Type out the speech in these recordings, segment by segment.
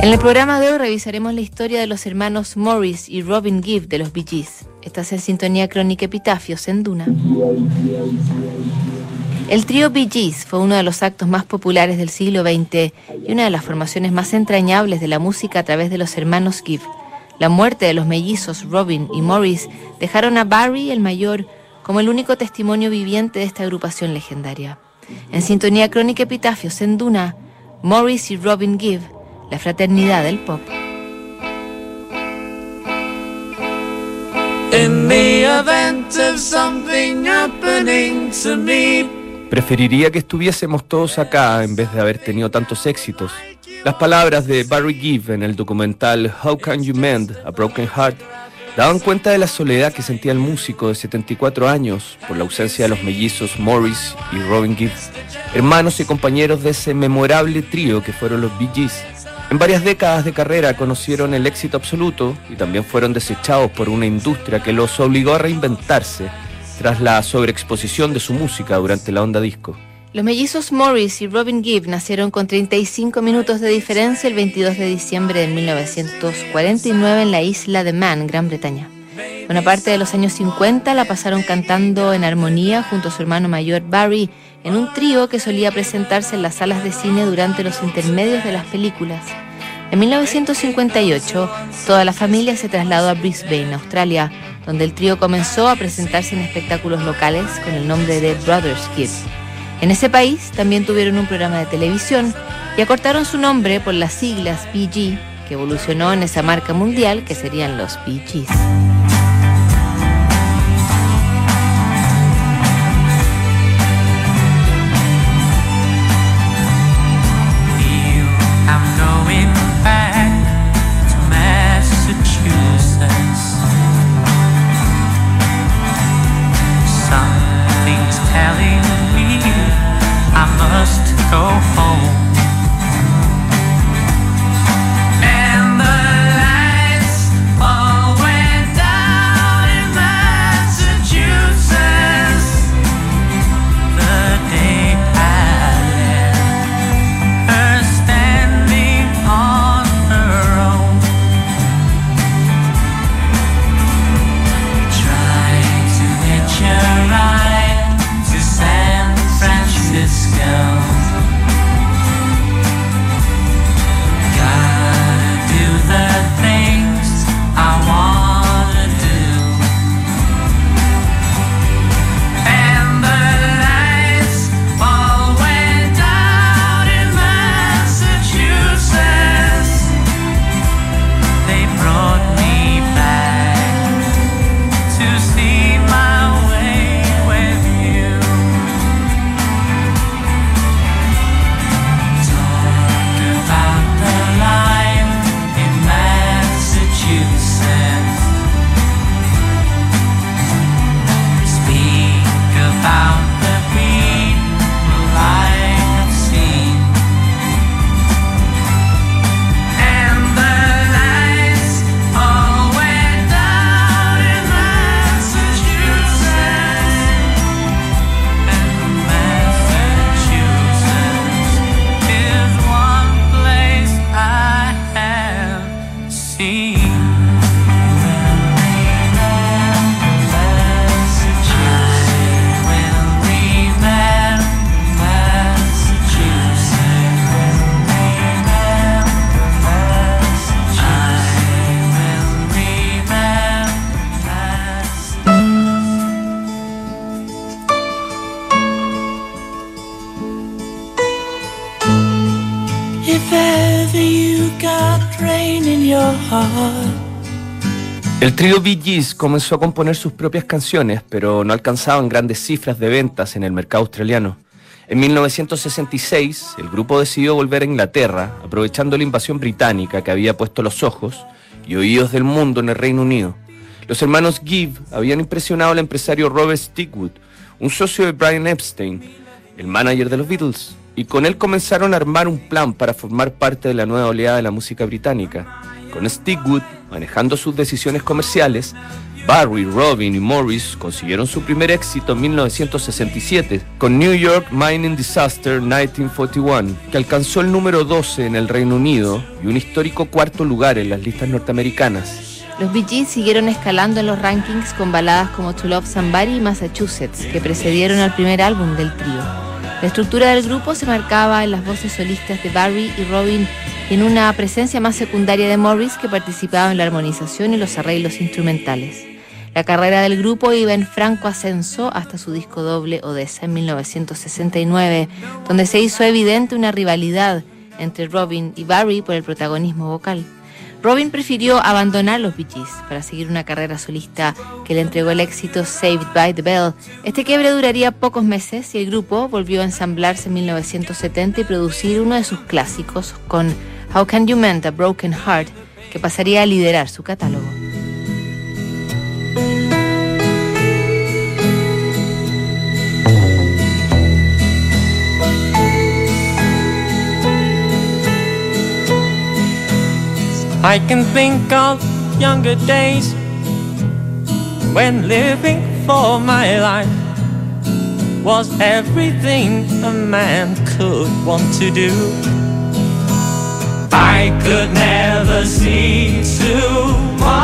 En el programa de hoy revisaremos la historia de los hermanos Morris y Robin Gibb de los Bee Gees. Estás en sintonía crónica Epitafios en Duna. El trío Bee Gees fue uno de los actos más populares del siglo XX y una de las formaciones más entrañables de la música a través de los hermanos Gibb. La muerte de los mellizos Robin y Morris dejaron a Barry el mayor como el único testimonio viviente de esta agrupación legendaria. En sintonía crónica epitafios en Duna, Morris y Robin Gibb, la fraternidad del pop. In the event of something happening to me. Preferiría que estuviésemos todos acá en vez de haber tenido tantos éxitos. Las palabras de Barry Gibb en el documental How Can You Mend a Broken Heart daban cuenta de la soledad que sentía el músico de 74 años por la ausencia de los mellizos Morris y Robin Gibb, hermanos y compañeros de ese memorable trío que fueron los Bee Gees. En varias décadas de carrera conocieron el éxito absoluto y también fueron desechados por una industria que los obligó a reinventarse tras la sobreexposición de su música durante la onda disco. Los mellizos Morris y Robin Gibb nacieron con 35 minutos de diferencia el 22 de diciembre de 1949 en la isla de Man, Gran Bretaña. Una parte de los años 50 la pasaron cantando en armonía junto a su hermano mayor Barry en un trío que solía presentarse en las salas de cine durante los intermedios de las películas. En 1958, toda la familia se trasladó a Brisbane, Australia, donde el trío comenzó a presentarse en espectáculos locales con el nombre de Brothers Kids. En ese país también tuvieron un programa de televisión y acortaron su nombre por las siglas PG, que evolucionó en esa marca mundial que serían los PGs. El trío Bee Gees comenzó a componer sus propias canciones, pero no alcanzaban grandes cifras de ventas en el mercado australiano. En 1966, el grupo decidió volver a Inglaterra, aprovechando la invasión británica que había puesto los ojos y oídos del mundo en el Reino Unido. Los hermanos Gibb habían impresionado al empresario Robert Stigwood, un socio de Brian Epstein, el manager de los Beatles, y con él comenzaron a armar un plan para formar parte de la nueva oleada de la música británica. Con Stigwood manejando sus decisiones comerciales, Barry, Robin y Morris consiguieron su primer éxito en 1967 con New York Mining Disaster 1941, que alcanzó el número 12 en el Reino Unido y un histórico cuarto lugar en las listas norteamericanas. Los Bee Gees siguieron escalando en los rankings con baladas como To Love Somebody y Massachusetts, que precedieron al primer álbum del trío. La estructura del grupo se marcaba en las voces solistas de Barry y Robin en una presencia más secundaria de Morris que participaba en la armonización y los arreglos instrumentales. La carrera del grupo iba en franco ascenso hasta su disco doble Odessa en 1969, donde se hizo evidente una rivalidad entre Robin y Barry por el protagonismo vocal. Robin prefirió abandonar los Bee Gees para seguir una carrera solista que le entregó el éxito Saved by the Bell. Este quiebre duraría pocos meses y el grupo volvió a ensamblarse en 1970 y producir uno de sus clásicos con How Can You Mend a Broken Heart, que pasaría a liderar su catálogo. I can think of younger days when living for my life was everything a man could want to do. I could never see tomorrow.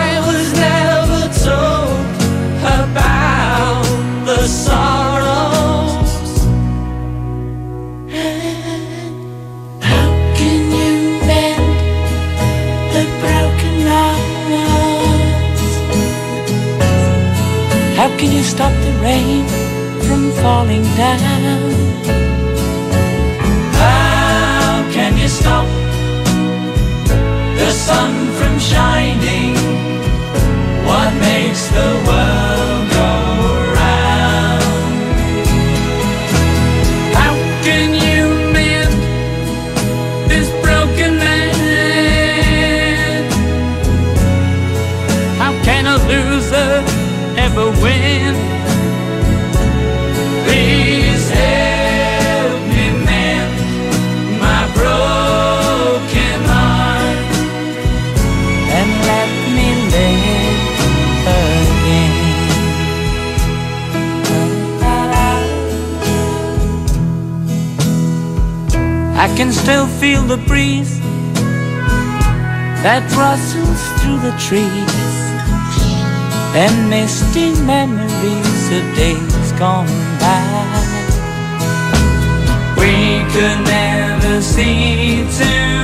I was never told about the sorrows. How can you mend a broken heart? How can you stop the rain from falling down? Christ the can still feel the breeze that rustles through the trees and misty memories of days gone by. We could never see tomorrow.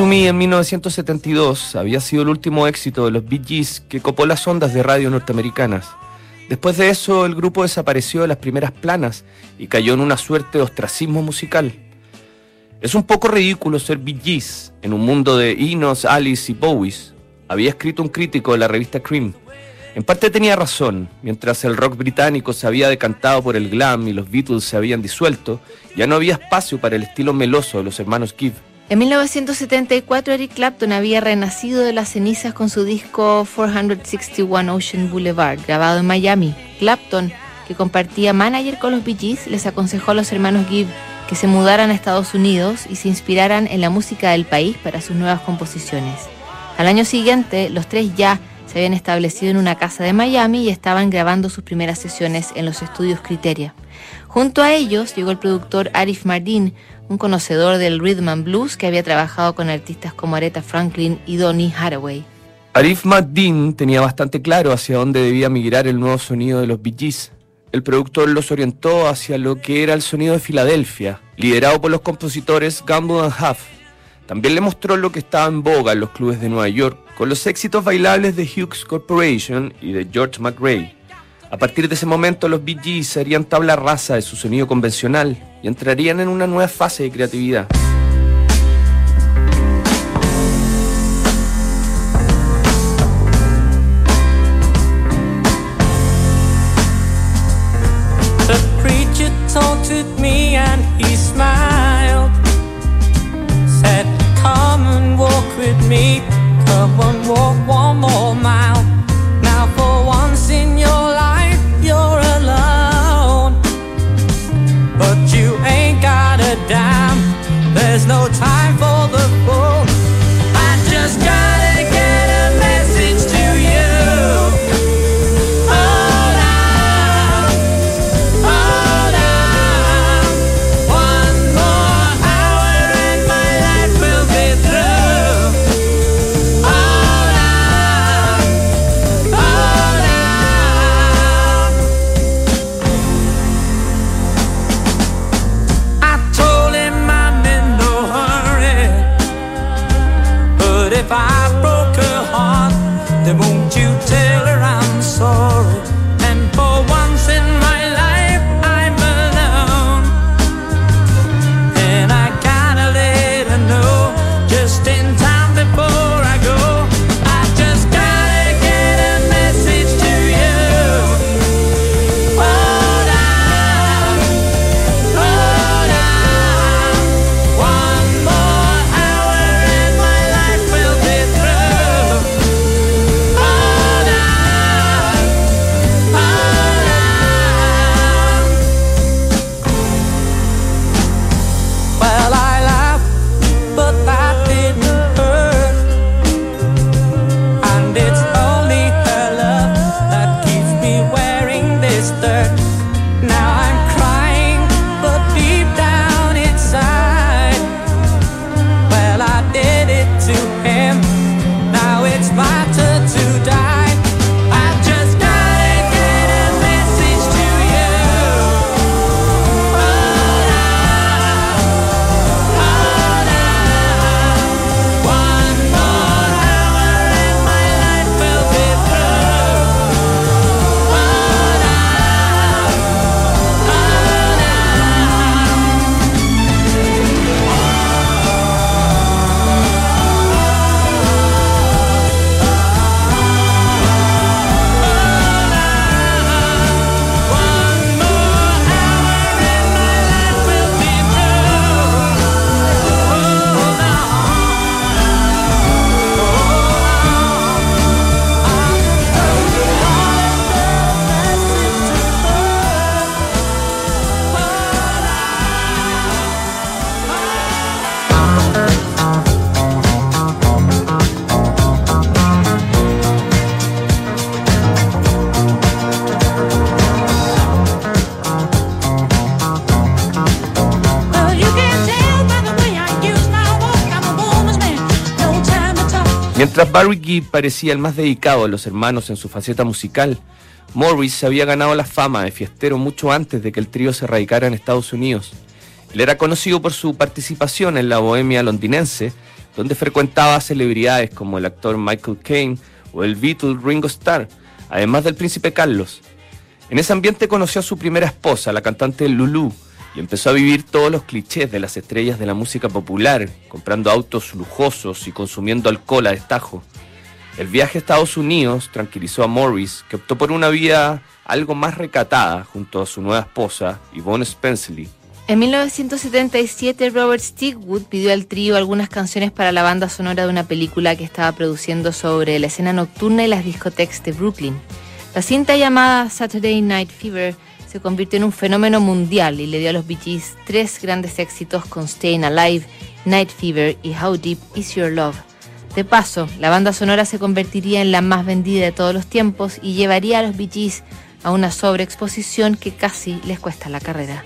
to en 1972 había sido el último éxito de los Bee que copó las ondas de radio norteamericanas. Después de eso, el grupo desapareció de las primeras planas y cayó en una suerte de ostracismo musical. Es un poco ridículo ser Bee en un mundo de Enos, Alice y Bowies, había escrito un crítico de la revista Cream. En parte tenía razón, mientras el rock británico se había decantado por el glam y los Beatles se habían disuelto, ya no había espacio para el estilo meloso de los hermanos Gibb. En 1974 Eric Clapton había renacido de las cenizas con su disco 461 Ocean Boulevard, grabado en Miami. Clapton, que compartía manager con los Bee Gees, les aconsejó a los hermanos Gibb que se mudaran a Estados Unidos y se inspiraran en la música del país para sus nuevas composiciones. Al año siguiente, los tres ya se habían establecido en una casa de Miami y estaban grabando sus primeras sesiones en los estudios Criteria. Junto a ellos llegó el productor Arif Mardin, un conocedor del rhythm and blues que había trabajado con artistas como Aretha Franklin y Donny Hathaway. Arif Mardin tenía bastante claro hacia dónde debía migrar el nuevo sonido de los Bee Gees. El productor los orientó hacia lo que era el sonido de Filadelfia, liderado por los compositores Gamble and Huff. También le mostró lo que estaba en boga en los clubes de Nueva York, con los éxitos bailables de Hughes Corporation y de George McRae. A partir de ese momento los Bee Gees serían tabla rasa de su sonido convencional y entrarían en una nueva fase de creatividad. Come and walk with me. Come and walk one more Barry Gibb parecía el más dedicado de los hermanos en su faceta musical, Morris se había ganado la fama de fiestero mucho antes de que el trío se radicara en Estados Unidos. Él era conocido por su participación en la bohemia londinense, donde frecuentaba celebridades como el actor Michael Caine o el Beatle Ringo Starr, además del príncipe Carlos. En ese ambiente conoció a su primera esposa, la cantante Lulu, y empezó a vivir todos los clichés de las estrellas de la música popular, comprando autos lujosos y consumiendo alcohol a destajo. El viaje a Estados Unidos tranquilizó a Morris, que optó por una vida algo más recatada junto a su nueva esposa, Yvonne Spenceley. En 1977, Robert Stigwood pidió al trío algunas canciones para la banda sonora de una película que estaba produciendo sobre la escena nocturna y las discotecas de Brooklyn. La cinta llamada Saturday Night Fever se convirtió en un fenómeno mundial y le dio a los Bee Gees tres grandes éxitos con Staying Alive, Night Fever y How Deep Is Your Love. De paso, la banda sonora se convertiría en la más vendida de todos los tiempos y llevaría a los Bee Gees a una sobreexposición que casi les cuesta la carrera.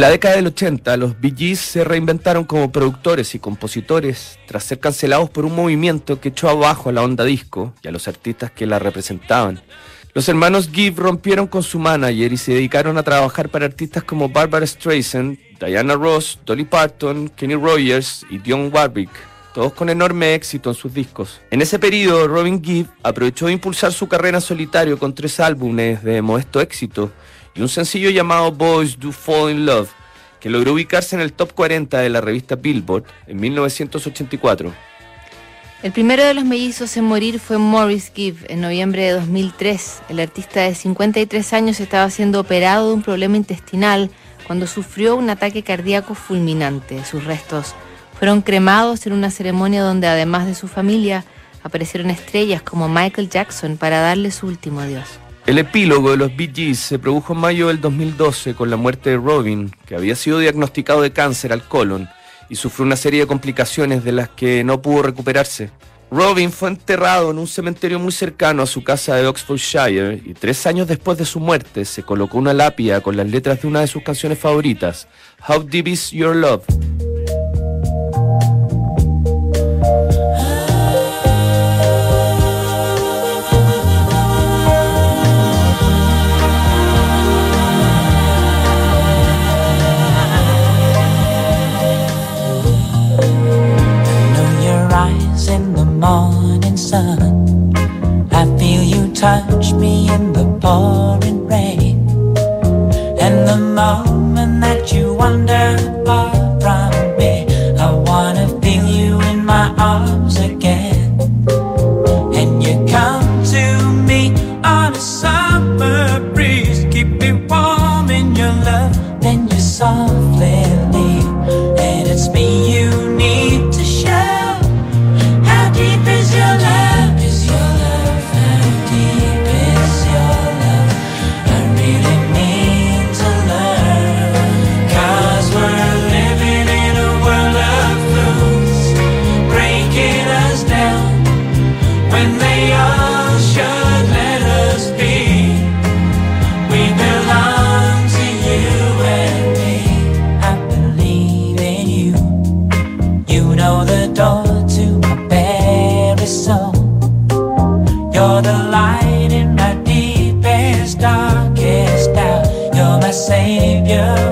En la década del 80, los Bee Gees se reinventaron como productores y compositores tras ser cancelados por un movimiento que echó abajo a la onda disco y a los artistas que la representaban. Los hermanos Gibb rompieron con su manager y se dedicaron a trabajar para artistas como Barbara Streisand, Diana Ross, Dolly Parton, Kenny Rogers y Dionne Warwick, todos con enorme éxito en sus discos. En ese periodo, Robin Gibb aprovechó de impulsar su carrera en solitario con tres álbumes de modesto éxito y un sencillo llamado Boys Do Fall in Love, que logró ubicarse en el top 40 de la revista Billboard en 1984. El primero de los mellizos en morir fue Morris Gibb en noviembre de 2003. El artista de 53 años estaba siendo operado de un problema intestinal cuando sufrió un ataque cardíaco fulminante. Sus restos fueron cremados en una ceremonia donde además de su familia aparecieron estrellas como Michael Jackson para darle su último adiós. El epílogo de los Bee Gees se produjo en mayo del 2012 con la muerte de Robin, que había sido diagnosticado de cáncer al colon y sufrió una serie de complicaciones de las que no pudo recuperarse. Robin fue enterrado en un cementerio muy cercano a su casa de Oxfordshire y tres años después de su muerte se colocó una lápida con las letras de una de sus canciones favoritas, How Deep Is Your Love. Sun. I feel you touch me in the pouring rain. And the moment that you wander light in my deepest, darkest doubt. You're my savior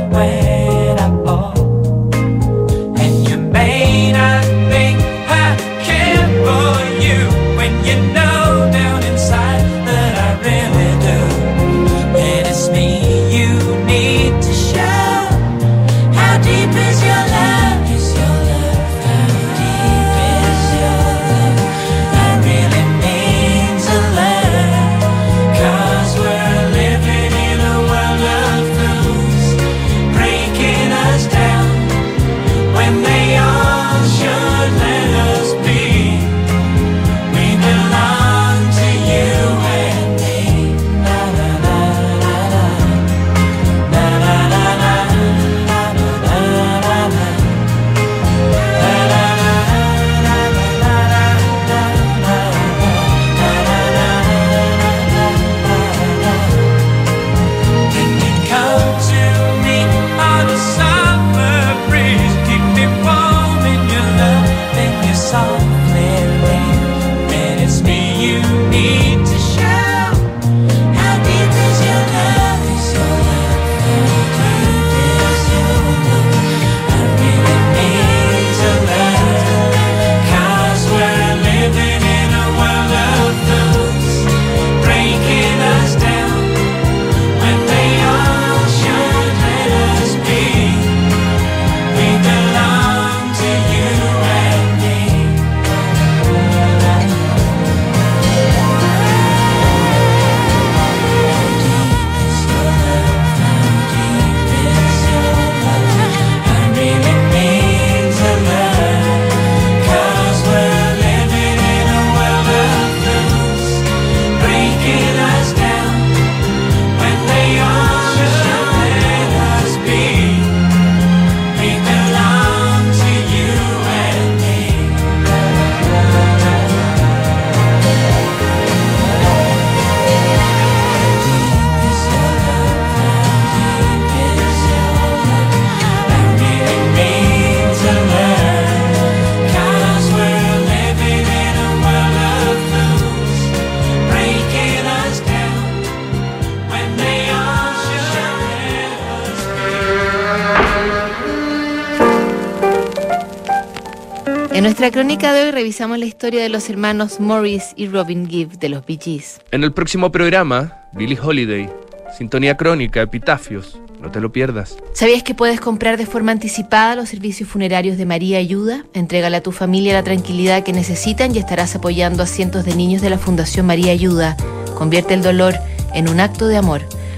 En nuestra crónica de hoy revisamos la historia de los hermanos Morris y Robin Gibb de los Bee Gees. En el próximo programa, Billie Holiday, Sintonía Crónica, Epitafios. No te lo pierdas. ¿Sabías que puedes comprar de forma anticipada los servicios funerarios de María Ayuda? Entrégale a tu familia la tranquilidad que necesitan y estarás apoyando a cientos de niños de la Fundación María Ayuda. Convierte el dolor en un acto de amor.